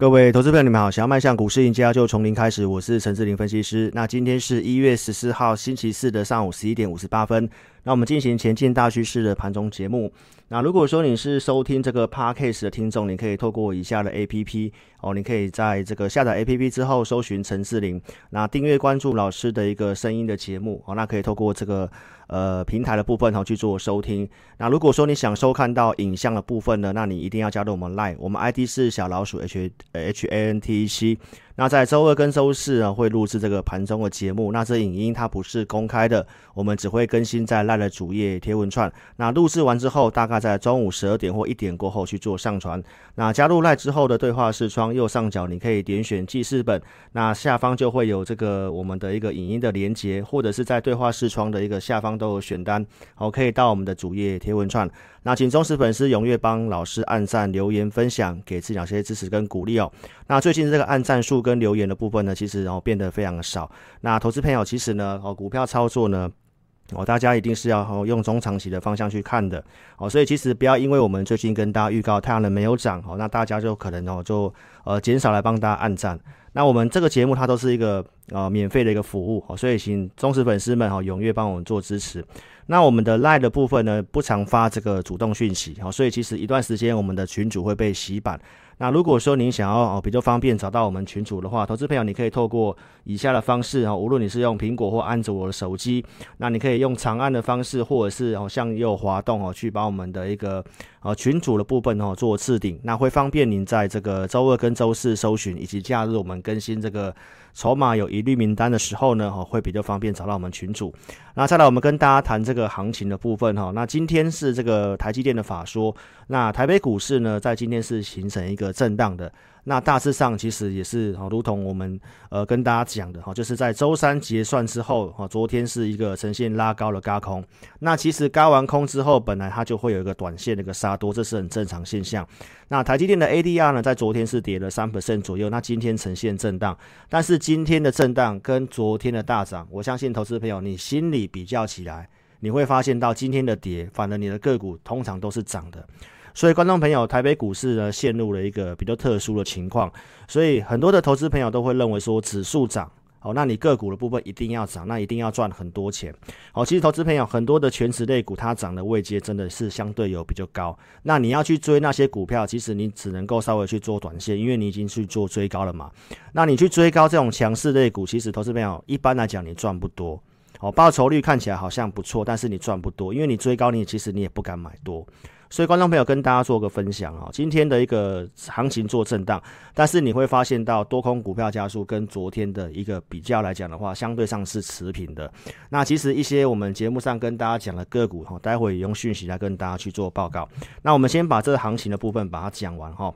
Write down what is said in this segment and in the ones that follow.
各位投资朋友，你们好！想要迈向股市赢家，就从零开始。我是陈志林分析师。那今天是一月十四号星期四的上午十一点五十八分。那我们进行前进大趋势的盘中节目。那如果说你是收听这个 podcast 的听众，你可以透过以下的 APP 哦，你可以在这个下载 APP 之后搜寻陈志林，那订阅关注老师的一个声音的节目哦，那可以透过这个呃平台的部分哦去做收听。那如果说你想收看到影像的部分呢，那你一定要加入我们 Line，我们 ID 是小老鼠 H。H A N T C，那在周二跟周四呢会录制这个盘中的节目，那这影音它不是公开的，我们只会更新在赖的主页贴文串。那录制完之后，大概在中午十二点或一点过后去做上传。那加入赖之后的对话视窗右上角，你可以点选记事本，那下方就会有这个我们的一个影音的连接，或者是在对话视窗的一个下方都有选单，好，可以到我们的主页贴文串。那请忠实粉丝踊跃帮老师按赞、留言、分享，给自己两些支持跟鼓励哦。那最近这个按赞数跟跟留言的部分呢，其实哦变得非常的少。那投资朋友其实呢，哦股票操作呢，哦大家一定是要哦用中长期的方向去看的哦。所以其实不要因为我们最近跟大家预告太阳能没有涨哦，那大家就可能哦就呃减少来帮大家按赞。那我们这个节目它都是一个呃免费的一个服务哦，所以请忠实粉丝们哈踊跃帮我们做支持。那我们的赖的部分呢，不常发这个主动讯息，好，所以其实一段时间我们的群主会被洗版。那如果说您想要哦比较方便找到我们群主的话，投资朋友你可以透过以下的方式啊，无论你是用苹果或安卓的手机，那你可以用长按的方式，或者是哦向右滑动哦，去把我们的一个呃群主的部分哦做置顶，那会方便您在这个周二跟周四搜寻以及假日我们更新这个。筹码有疑虑名单的时候呢，哈，会比较方便找到我们群主。那再来，我们跟大家谈这个行情的部分哈。那今天是这个台积电的法说，那台北股市呢，在今天是形成一个震荡的。那大致上其实也是哈，如同我们呃跟大家讲的哈，就是在周三结算之后哈，昨天是一个呈现拉高的高空。那其实高完空之后，本来它就会有一个短线的一个杀多，这是很正常现象。那台积电的 ADR 呢，在昨天是跌了三 percent 左右，那今天呈现震荡。但是今天的震荡跟昨天的大涨，我相信投资朋友你心里比较起来，你会发现到今天的跌，反而你的个股通常都是涨的。所以，观众朋友，台北股市呢陷入了一个比较特殊的情况，所以很多的投资朋友都会认为说，指数涨，好，那你个股的部分一定要涨，那一定要赚很多钱。好，其实投资朋友很多的全职类股，它涨的位阶真的是相对有比较高。那你要去追那些股票，其实你只能够稍微去做短线，因为你已经去做追高了嘛。那你去追高这种强势类股，其实投资朋友一般来讲你赚不多。好，报酬率看起来好像不错，但是你赚不多，因为你追高，你其实你也不敢买多。所以，观众朋友跟大家做个分享啊，今天的一个行情做震荡，但是你会发现到多空股票加速跟昨天的一个比较来讲的话，相对上是持平的。那其实一些我们节目上跟大家讲的个股哈，待会也用讯息来跟大家去做报告。那我们先把这个行情的部分把它讲完哈。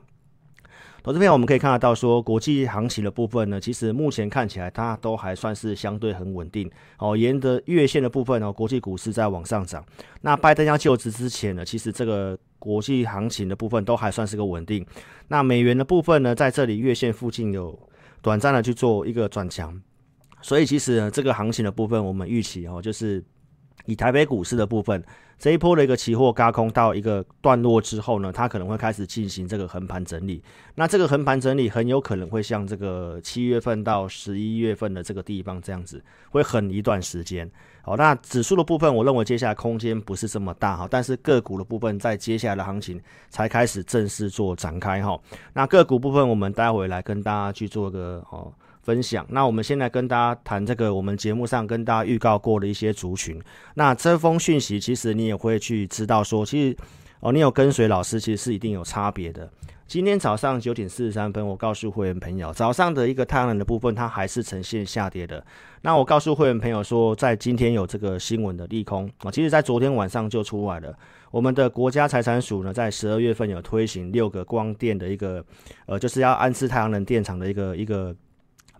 投资片我们可以看得到，说国际行情的部分呢，其实目前看起来它都还算是相对很稳定。哦，沿着月线的部分呢，国际股市在往上涨。那拜登要就职之前呢，其实这个国际行情的部分都还算是个稳定。那美元的部分呢，在这里月线附近有短暂的去做一个转强，所以其实这个行情的部分，我们预期哦，就是以台北股市的部分。这一波的一个期货高空到一个段落之后呢，它可能会开始进行这个横盘整理。那这个横盘整理很有可能会像这个七月份到十一月份的这个地方这样子，会很一段时间。好，那指数的部分，我认为接下来空间不是这么大哈，但是个股的部分在接下来的行情才开始正式做展开哈。那个股部分，我们待会来跟大家去做个哦。分享。那我们现在跟大家谈这个，我们节目上跟大家预告过的一些族群。那这封讯息，其实你也会去知道说，其实哦，你有跟随老师，其实是一定有差别的。今天早上九点四十三分，我告诉会员朋友，早上的一个太阳能的部分，它还是呈现下跌的。那我告诉会员朋友说，在今天有这个新闻的利空啊，其实在昨天晚上就出来了。我们的国家财产署呢，在十二月份有推行六个光电的一个，呃，就是要安置太阳能电厂的一个一个。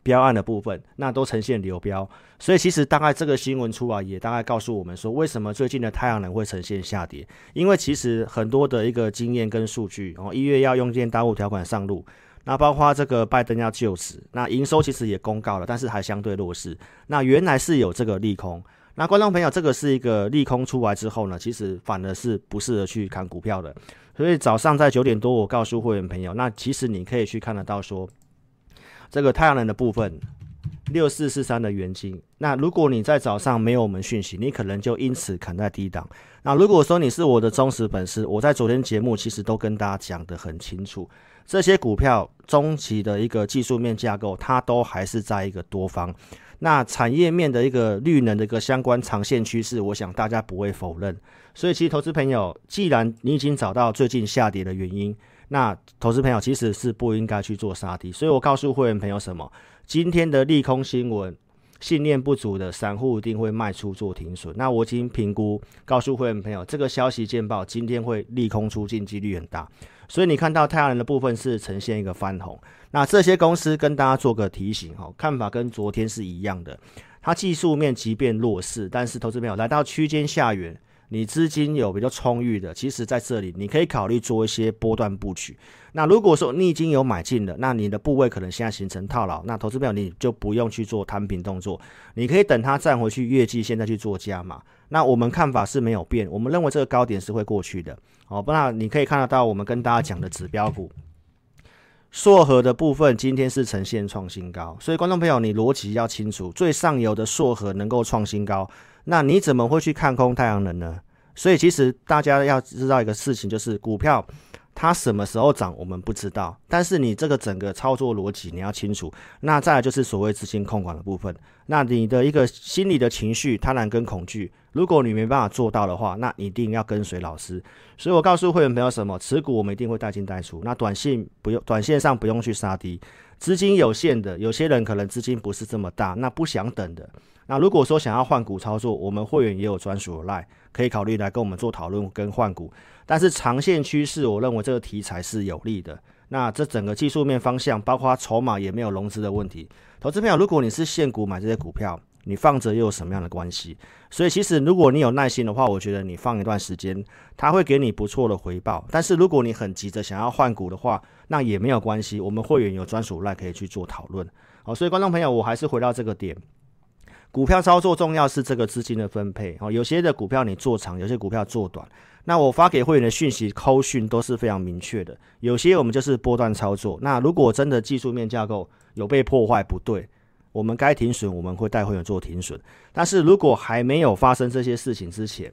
标案的部分，那都呈现流标，所以其实大概这个新闻出来，也大概告诉我们说，为什么最近的太阳能会呈现下跌？因为其实很多的一个经验跟数据，哦，一月要用电大户条款上路，那包括这个拜登要就职，那营收其实也公告了，但是还相对弱势。那原来是有这个利空，那观众朋友，这个是一个利空出来之后呢，其实反而是不适合去看股票的。所以早上在九点多，我告诉会员朋友，那其实你可以去看得到说，这个太阳能的部分。六四四三的原金，那如果你在早上没有我们讯息，你可能就因此砍在低档。那如果说你是我的忠实粉丝，我在昨天节目其实都跟大家讲得很清楚，这些股票中期的一个技术面架构，它都还是在一个多方。那产业面的一个绿能的一个相关长线趋势，我想大家不会否认。所以其实投资朋友，既然你已经找到最近下跌的原因，那投资朋友其实是不应该去做杀低。所以我告诉会员朋友什么？今天的利空新闻，信念不足的散户一定会卖出做停损。那我已经评估，告诉会员朋友，这个消息见报，今天会利空出尽几率很大。所以你看到太阳能的部分是呈现一个翻红。那这些公司跟大家做个提醒哈，看法跟昨天是一样的。它技术面即便弱势，但是投资朋友来到区间下缘。你资金有比较充裕的，其实在这里你可以考虑做一些波段布局。那如果说你已经有买进的，那你的部位可能现在形成套牢，那投资票你就不用去做摊平动作，你可以等它站回去月季线再去做加码。那我们看法是没有变，我们认为这个高点是会过去的。好，那你可以看得到我们跟大家讲的指标股，硕和的部分今天是呈现创新高，所以观众朋友你逻辑要清楚，最上游的硕和能够创新高。那你怎么会去看空太阳能呢？所以其实大家要知道一个事情，就是股票它什么时候涨我们不知道，但是你这个整个操作逻辑你要清楚。那再来就是所谓资金控管的部分，那你的一个心理的情绪贪婪跟恐惧，如果你没办法做到的话，那一定要跟随老师。所以我告诉会员朋友什么，持股我们一定会带进带出。那短线不用，短线上不用去杀低，资金有限的，有些人可能资金不是这么大，那不想等的。那如果说想要换股操作，我们会员也有专属的 line，可以考虑来跟我们做讨论跟换股。但是长线趋势，我认为这个题材是有利的。那这整个技术面方向，包括筹码也没有融资的问题。投资朋友，如果你是现股买这些股票，你放着又有什么样的关系？所以其实如果你有耐心的话，我觉得你放一段时间，它会给你不错的回报。但是如果你很急着想要换股的话，那也没有关系，我们会员有专属 line 可以去做讨论。好，所以观众朋友，我还是回到这个点。股票操作重要是这个资金的分配哦，有些的股票你做长，有些股票做短。那我发给会员的讯息、扣讯都是非常明确的。有些我们就是波段操作。那如果真的技术面架构有被破坏不对，我们该停损，我们会带会员做停损。但是如果还没有发生这些事情之前，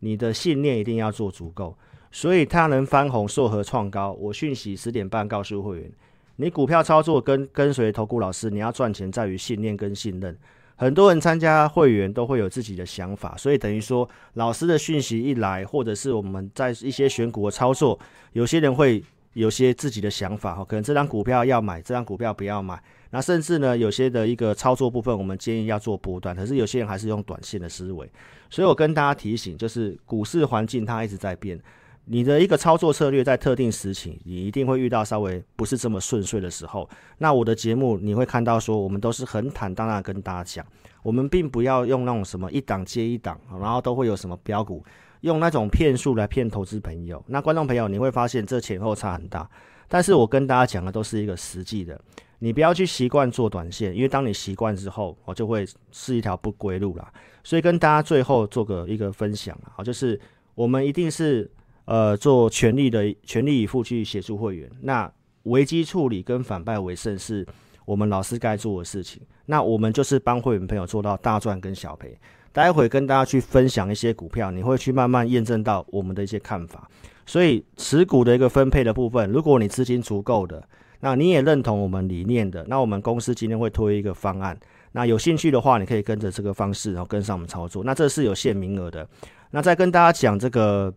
你的信念一定要做足够。所以它能翻红、硕和创高，我讯息十点半告诉会员，你股票操作跟跟随投顾老师，你要赚钱在于信念跟信任。很多人参加会员都会有自己的想法，所以等于说老师的讯息一来，或者是我们在一些选股的操作，有些人会有些自己的想法哈，可能这张股票要买，这张股票不要买。那甚至呢，有些的一个操作部分，我们建议要做波段，可是有些人还是用短线的思维。所以我跟大家提醒，就是股市环境它一直在变。你的一个操作策略在特定时期，你一定会遇到稍微不是这么顺遂的时候。那我的节目你会看到说，我们都是很坦荡荡跟大家讲，我们并不要用那种什么一档接一档，然后都会有什么标股，用那种骗术来骗投资朋友。那观众朋友你会发现这前后差很大。但是我跟大家讲的都是一个实际的，你不要去习惯做短线，因为当你习惯之后，我就会是一条不归路啦。所以跟大家最后做个一个分享啊，就是我们一定是。呃，做全力的全力以赴去协助会员，那危机处理跟反败为胜是我们老师该做的事情。那我们就是帮会员朋友做到大赚跟小赔。待会跟大家去分享一些股票，你会去慢慢验证到我们的一些看法。所以持股的一个分配的部分，如果你资金足够的，那你也认同我们理念的，那我们公司今天会推一个方案。那有兴趣的话，你可以跟着这个方式，然后跟上我们操作。那这是有限名额的。那再跟大家讲这个。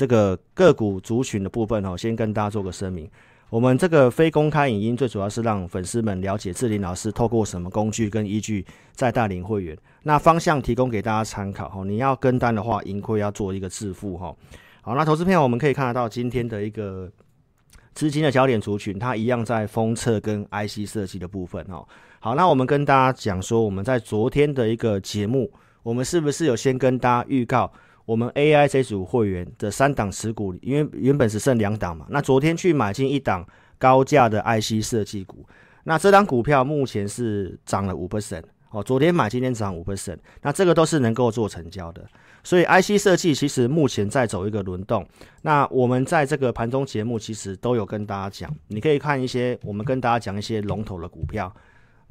这个个股族群的部分哦，先跟大家做个声明。我们这个非公开影音，最主要是让粉丝们了解志林老师透过什么工具跟依据在带领会员。那方向提供给大家参考哈。你要跟单的话，盈亏要做一个自负哈。好，那投资片我们可以看得到今天的一个资金的焦点族群，它一样在封测跟 IC 设计的部分哈。好，那我们跟大家讲说，我们在昨天的一个节目，我们是不是有先跟大家预告？我们 AI 这组会员的三档持股，因为原本只剩两档嘛，那昨天去买进一档高价的 IC 设计股，那这档股票目前是涨了五 percent 哦，昨天买今天涨五 percent，那这个都是能够做成交的。所以 IC 设计其实目前在走一个轮动。那我们在这个盘中节目其实都有跟大家讲，你可以看一些我们跟大家讲一些龙头的股票。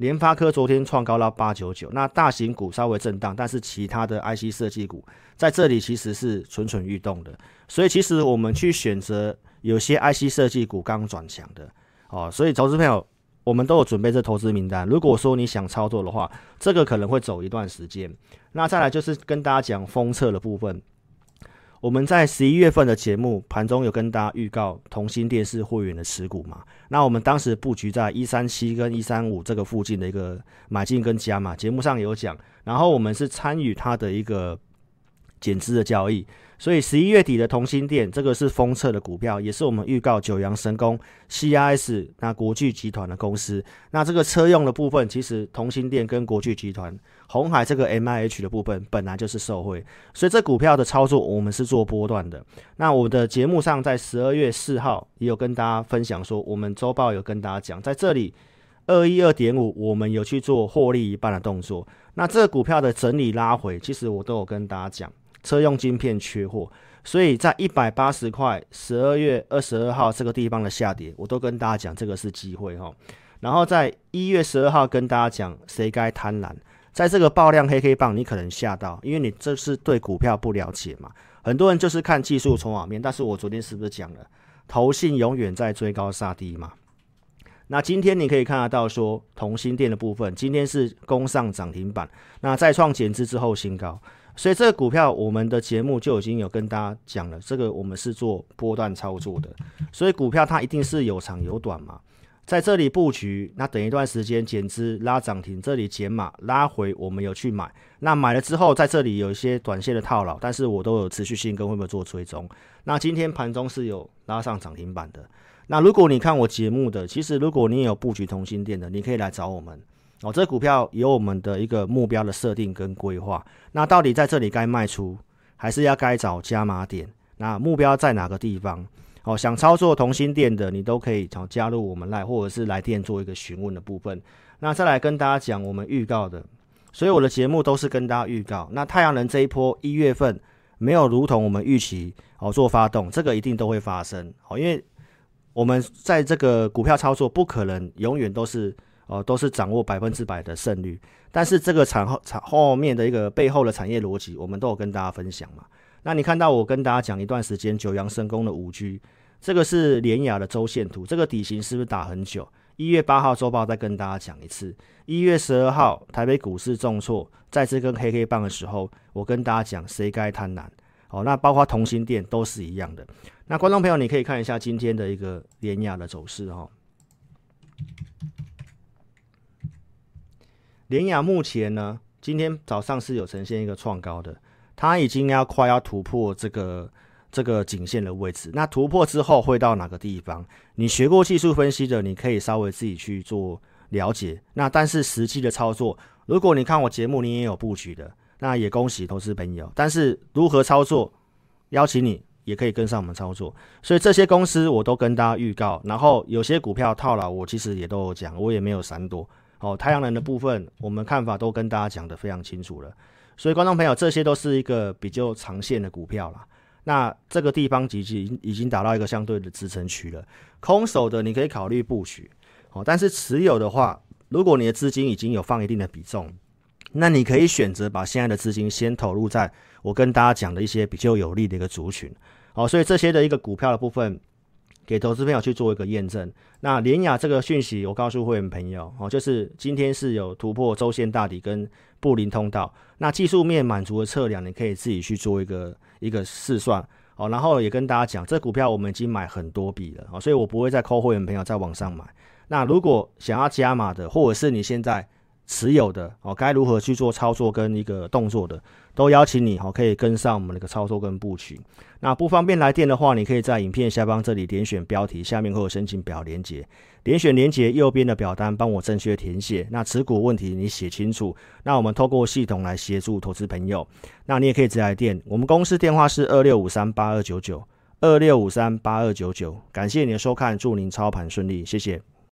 联发科昨天创高到八九九，那大型股稍微震荡，但是其他的 IC 设计股在这里其实是蠢蠢欲动的。所以其实我们去选择有些 IC 设计股刚转强的哦，所以投资朋友。我们都有准备这投资名单。如果说你想操作的话，这个可能会走一段时间。那再来就是跟大家讲封测的部分。我们在十一月份的节目盘中有跟大家预告，同心电视会员的持股嘛？那我们当时布局在一三七跟一三五这个附近的一个买进跟加嘛，节目上有讲。然后我们是参与它的一个减资的交易。所以十一月底的同心店，这个是封测的股票，也是我们预告九阳神功 CIS 那国巨集团的公司。那这个车用的部分，其实同心店跟国巨集团、红海这个 MIH 的部分本来就是受惠，所以这股票的操作我们是做波段的。那我的节目上在十二月四号也有跟大家分享说，我们周报有跟大家讲，在这里二一二点五，我们有去做获利一半的动作。那这个股票的整理拉回，其实我都有跟大家讲。车用晶片缺货，所以在一百八十块，十二月二十二号这个地方的下跌，我都跟大家讲这个是机会哈。然后在一月十二号跟大家讲谁该贪婪，在这个爆量黑黑棒，你可能吓到，因为你这是对股票不了解嘛。很多人就是看技术从网面，但是我昨天是不是讲了，投信永远在追高杀低嘛？那今天你可以看得到说，同心店的部分今天是攻上涨停板，那再创减资之后新高。所以这个股票，我们的节目就已经有跟大家讲了，这个我们是做波段操作的，所以股票它一定是有长有短嘛，在这里布局，那等一段时间减资拉涨停，这里减码拉回，我们有去买，那买了之后，在这里有一些短线的套牢，但是我都有持续性跟会不会做追踪。那今天盘中是有拉上涨停板的，那如果你看我节目的，其实如果你也有布局同心店的，你可以来找我们。哦，这股票有我们的一个目标的设定跟规划。那到底在这里该卖出，还是要该找加码点？那目标在哪个地方？哦，想操作同心店的，你都可以找加入我们来，或者是来电做一个询问的部分。那再来跟大家讲我们预告的，所以我的节目都是跟大家预告。那太阳能这一波一月份没有如同我们预期哦做发动，这个一定都会发生哦，因为我们在这个股票操作不可能永远都是。哦，都是掌握百分之百的胜率，但是这个产后产后面的一个背后的产业逻辑，我们都有跟大家分享嘛。那你看到我跟大家讲一段时间九阳神功的五 G，这个是联雅的周线图，这个底型是不是打很久？一月八号周报再跟大家讲一次，一月十二号台北股市重挫，再次跟黑黑棒的时候，我跟大家讲谁该贪婪？哦，那包括同心店都是一样的。那观众朋友，你可以看一下今天的一个联雅的走势哈。联雅目前呢，今天早上是有呈现一个创高的，它已经要快要突破这个这个颈线的位置。那突破之后会到哪个地方？你学过技术分析的，你可以稍微自己去做了解。那但是实际的操作，如果你看我节目，你也有布局的，那也恭喜投资朋友。但是如何操作，邀请你也可以跟上我们操作。所以这些公司我都跟大家预告，然后有些股票套牢，我其实也都有讲，我也没有闪躲。哦，太阳能的部分，我们看法都跟大家讲的非常清楚了。所以，观众朋友，这些都是一个比较长线的股票啦。那这个地方已经已经达到一个相对的支撑区了。空手的你可以考虑布局，哦，但是持有的话，如果你的资金已经有放一定的比重，那你可以选择把现在的资金先投入在我跟大家讲的一些比较有利的一个族群。哦，所以这些的一个股票的部分。给投资朋友去做一个验证。那联雅这个讯息，我告诉会员朋友哦，就是今天是有突破周线大底跟布林通道。那技术面满足的测量，你可以自己去做一个一个试算哦。然后也跟大家讲，这股票我们已经买很多笔了哦，所以我不会再扣会员朋友在网上买。那如果想要加码的，或者是你现在持有的哦，该如何去做操作跟一个动作的？都邀请你哈，可以跟上我们那个操作跟布局。那不方便来电的话，你可以在影片下方这里点选标题，下面会有申请表连接，点选连接右边的表单，帮我正确填写。那持股问题你写清楚，那我们透过系统来协助投资朋友。那你也可以直来电，我们公司电话是二六五三八二九九二六五三八二九九。感谢你的收看，祝您操盘顺利，谢谢。